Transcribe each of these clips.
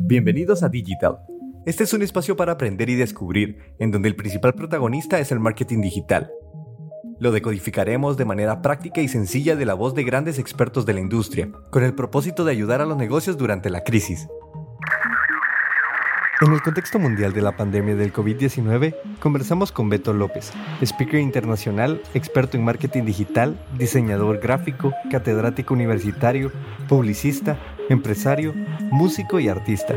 Bienvenidos a Digital. Este es un espacio para aprender y descubrir, en donde el principal protagonista es el marketing digital. Lo decodificaremos de manera práctica y sencilla de la voz de grandes expertos de la industria, con el propósito de ayudar a los negocios durante la crisis. En el contexto mundial de la pandemia del COVID-19, conversamos con Beto López, speaker internacional, experto en marketing digital, diseñador gráfico, catedrático universitario, publicista, empresario, músico y artista.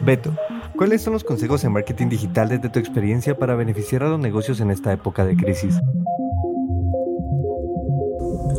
Beto, ¿cuáles son los consejos en marketing digital desde tu experiencia para beneficiar a los negocios en esta época de crisis?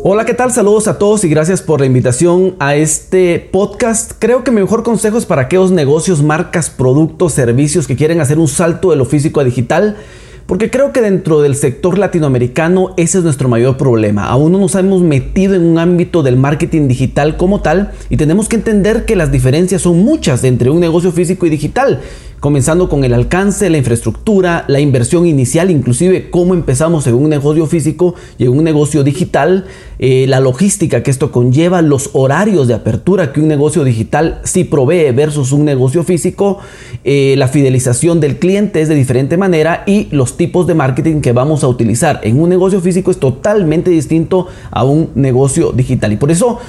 Hola, ¿qué tal? Saludos a todos y gracias por la invitación a este podcast. Creo que mi mejor consejo es para aquellos negocios, marcas, productos, servicios que quieren hacer un salto de lo físico a digital porque creo que dentro del sector latinoamericano ese es nuestro mayor problema. Aún no nos hemos metido en un ámbito del marketing digital como tal y tenemos que entender que las diferencias son muchas entre un negocio físico y digital comenzando con el alcance, la infraestructura, la inversión inicial, inclusive cómo empezamos en un negocio físico y en un negocio digital, eh, la logística que esto conlleva, los horarios de apertura que un negocio digital sí provee versus un negocio físico, eh, la fidelización del cliente es de diferente manera y los tipos de marketing que vamos a utilizar en un negocio físico es totalmente distinto a un negocio digital. Y por eso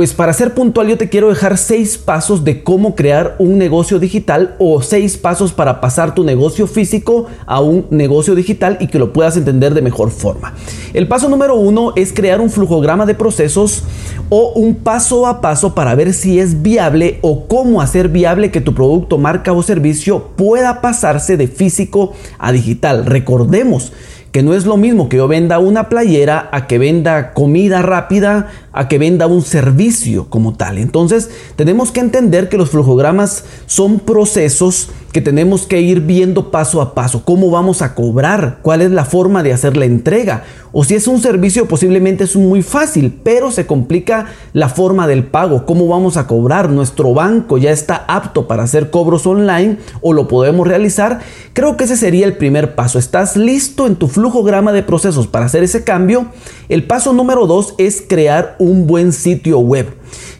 pues para ser puntual yo te quiero dejar seis pasos de cómo crear un negocio digital o seis pasos para pasar tu negocio físico a un negocio digital y que lo puedas entender de mejor forma. El paso número uno es crear un flujograma de procesos o un paso a paso para ver si es viable o cómo hacer viable que tu producto, marca o servicio pueda pasarse de físico a digital. Recordemos que no es lo mismo que yo venda una playera a que venda comida rápida, a que venda un servicio como tal. Entonces tenemos que entender que los flujogramas son procesos que tenemos que ir viendo paso a paso, cómo vamos a cobrar, cuál es la forma de hacer la entrega. O si es un servicio posiblemente es muy fácil, pero se complica la forma del pago, cómo vamos a cobrar. Nuestro banco ya está apto para hacer cobros online o lo podemos realizar. Creo que ese sería el primer paso. ¿Estás listo en tu flujograma de procesos para hacer ese cambio? El paso número dos es crear un buen sitio web.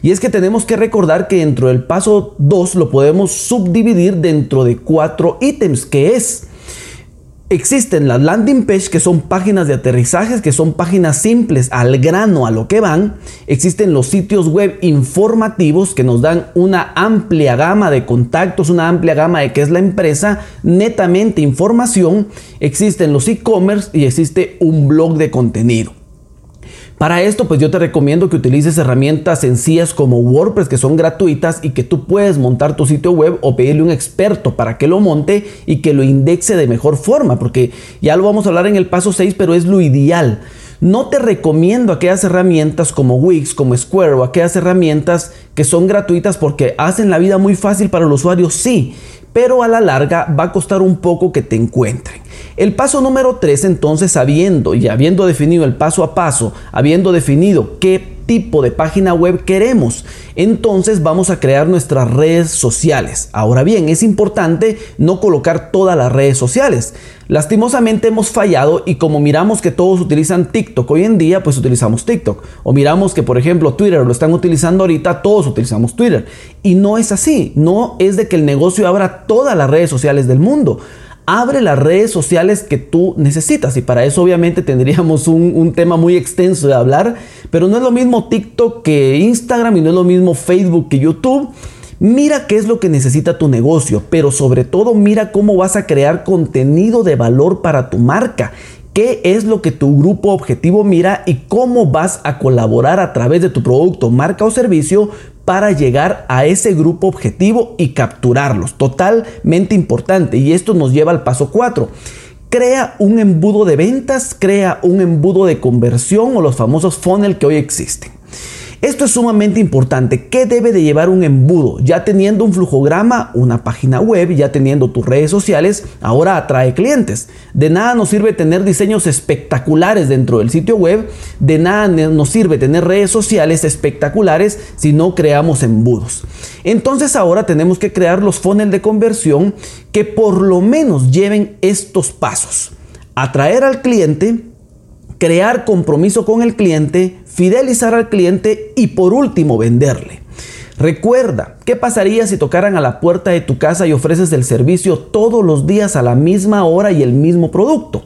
Y es que tenemos que recordar que dentro del paso 2 lo podemos subdividir dentro de cuatro ítems, que es Existen las landing page que son páginas de aterrizajes, que son páginas simples al grano a lo que van. Existen los sitios web informativos que nos dan una amplia gama de contactos, una amplia gama de qué es la empresa, netamente información. Existen los e-commerce y existe un blog de contenido. Para esto, pues yo te recomiendo que utilices herramientas sencillas como WordPress que son gratuitas y que tú puedes montar tu sitio web o pedirle un experto para que lo monte y que lo indexe de mejor forma, porque ya lo vamos a hablar en el paso 6, pero es lo ideal. No te recomiendo aquellas herramientas como Wix, como Square o aquellas herramientas que son gratuitas porque hacen la vida muy fácil para el usuario, sí, pero a la larga va a costar un poco que te encuentren. El paso número 3 entonces, habiendo y habiendo definido el paso a paso, habiendo definido qué tipo de página web queremos. Entonces vamos a crear nuestras redes sociales. Ahora bien, es importante no colocar todas las redes sociales. Lastimosamente hemos fallado y como miramos que todos utilizan TikTok hoy en día, pues utilizamos TikTok. O miramos que por ejemplo Twitter lo están utilizando ahorita, todos utilizamos Twitter. Y no es así. No es de que el negocio abra todas las redes sociales del mundo abre las redes sociales que tú necesitas. Y para eso obviamente tendríamos un, tema muy extenso de hablar, pero no es lo mismo TikTok que Instagram y no es lo mismo Facebook que YouTube. Mira qué es lo que necesita tu negocio, pero sobre todo mira cómo vas a crear contenido de valor para tu marca. ¿Qué es lo que tu grupo objetivo mira y cómo vas a colaborar a través de tu producto, marca o servicio para llegar a ese grupo objetivo y capturarlos. Totalmente importante. Y esto nos lleva al paso 4. Crea un embudo de ventas, crea un embudo de conversión o los famosos funnel que hoy existen. Esto es sumamente importante. ¿Qué debe de llevar un embudo? Ya teniendo un flujograma, una página web, ya teniendo tus redes sociales, ahora atrae clientes. De nada nos sirve tener diseños espectaculares dentro del sitio web, de nada nos sirve tener redes sociales espectaculares si no creamos embudos. Entonces ahora tenemos que crear los funnels de conversión que por lo menos lleven estos pasos. Atraer al cliente, crear compromiso con el cliente, fidelizar al cliente y por último venderle. Recuerda, ¿qué pasaría si tocaran a la puerta de tu casa y ofreces el servicio todos los días a la misma hora y el mismo producto?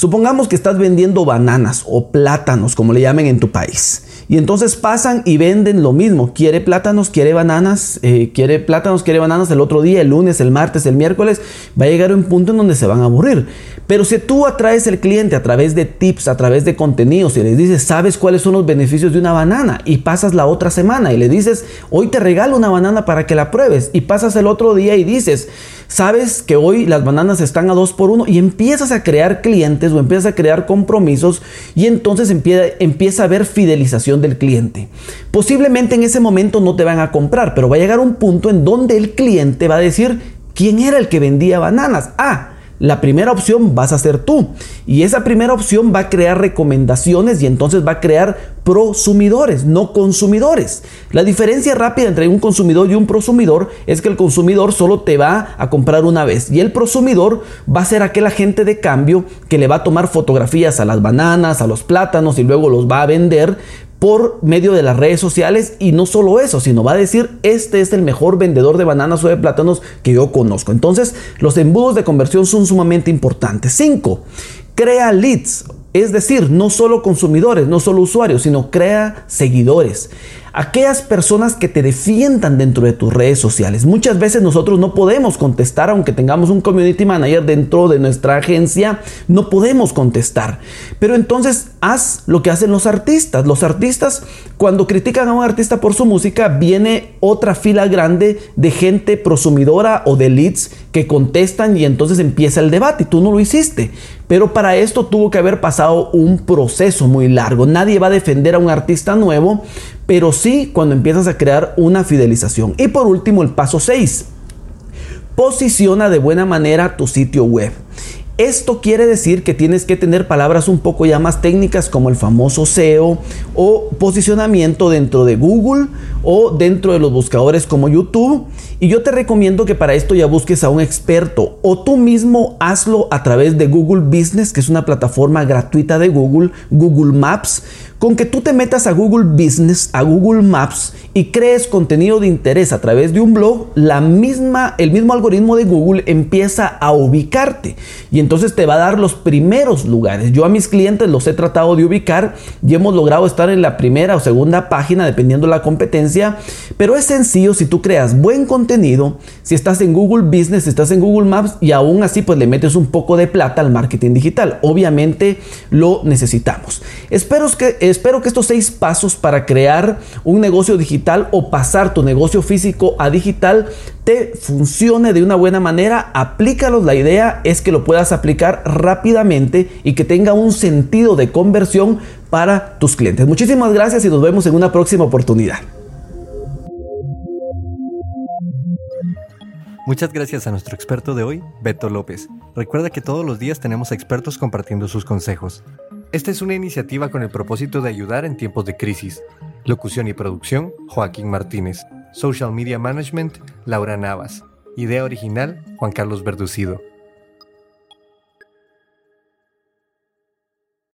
Supongamos que estás vendiendo bananas o plátanos, como le llamen en tu país. Y entonces pasan y venden lo mismo. Quiere plátanos, quiere bananas, eh, quiere plátanos, quiere bananas el otro día, el lunes, el martes, el miércoles. Va a llegar un punto en donde se van a aburrir. Pero si tú atraes al cliente a través de tips, a través de contenidos y les dices, sabes cuáles son los beneficios de una banana y pasas la otra semana y le dices, hoy te regalo una banana para que la pruebes y pasas el otro día y dices, sabes que hoy las bananas están a dos por uno y empiezas a crear clientes o empiezas a crear compromisos y entonces empieza, empieza a haber fidelización del cliente. Posiblemente en ese momento no te van a comprar, pero va a llegar un punto en donde el cliente va a decir, ¿quién era el que vendía bananas? Ah, la primera opción vas a ser tú. Y esa primera opción va a crear recomendaciones y entonces va a crear prosumidores, no consumidores. La diferencia rápida entre un consumidor y un prosumidor es que el consumidor solo te va a comprar una vez y el prosumidor va a ser aquel agente de cambio que le va a tomar fotografías a las bananas, a los plátanos y luego los va a vender por medio de las redes sociales y no solo eso, sino va a decir, este es el mejor vendedor de bananas o de plátanos que yo conozco. Entonces, los embudos de conversión son sumamente importantes. 5. Crea leads, es decir, no solo consumidores, no solo usuarios, sino crea seguidores aquellas personas que te defiendan dentro de tus redes sociales. Muchas veces nosotros no podemos contestar, aunque tengamos un community manager dentro de nuestra agencia, no podemos contestar. Pero entonces haz lo que hacen los artistas. Los artistas, cuando critican a un artista por su música, viene otra fila grande de gente prosumidora o de leads que contestan y entonces empieza el debate. Y tú no lo hiciste. Pero para esto tuvo que haber pasado un proceso muy largo. Nadie va a defender a un artista nuevo pero sí cuando empiezas a crear una fidelización. Y por último, el paso 6. Posiciona de buena manera tu sitio web. Esto quiere decir que tienes que tener palabras un poco ya más técnicas como el famoso SEO o posicionamiento dentro de Google o dentro de los buscadores como YouTube. Y yo te recomiendo que para esto ya busques a un experto o tú mismo hazlo a través de Google Business, que es una plataforma gratuita de Google, Google Maps con que tú te metas a Google Business, a Google Maps y crees contenido de interés a través de un blog, la misma, el mismo algoritmo de Google empieza a ubicarte y entonces te va a dar los primeros lugares. Yo a mis clientes los he tratado de ubicar y hemos logrado estar en la primera o segunda página dependiendo de la competencia, pero es sencillo si tú creas buen contenido, si estás en Google Business, si estás en Google Maps y aún así pues le metes un poco de plata al marketing digital. Obviamente lo necesitamos. Espero que espero que estos seis pasos para crear un negocio digital o pasar tu negocio físico a digital te funcione de una buena manera. Aplícalos. La idea es que lo puedas aplicar rápidamente y que tenga un sentido de conversión para tus clientes. Muchísimas gracias y nos vemos en una próxima oportunidad. Muchas gracias a nuestro experto de hoy, Beto López. Recuerda que todos los días tenemos expertos compartiendo sus consejos. Esta es una iniciativa con el propósito de ayudar en tiempos de crisis. Locución y producción, Joaquín Martínez. Social Media Management, Laura Navas. Idea original, Juan Carlos Verducido.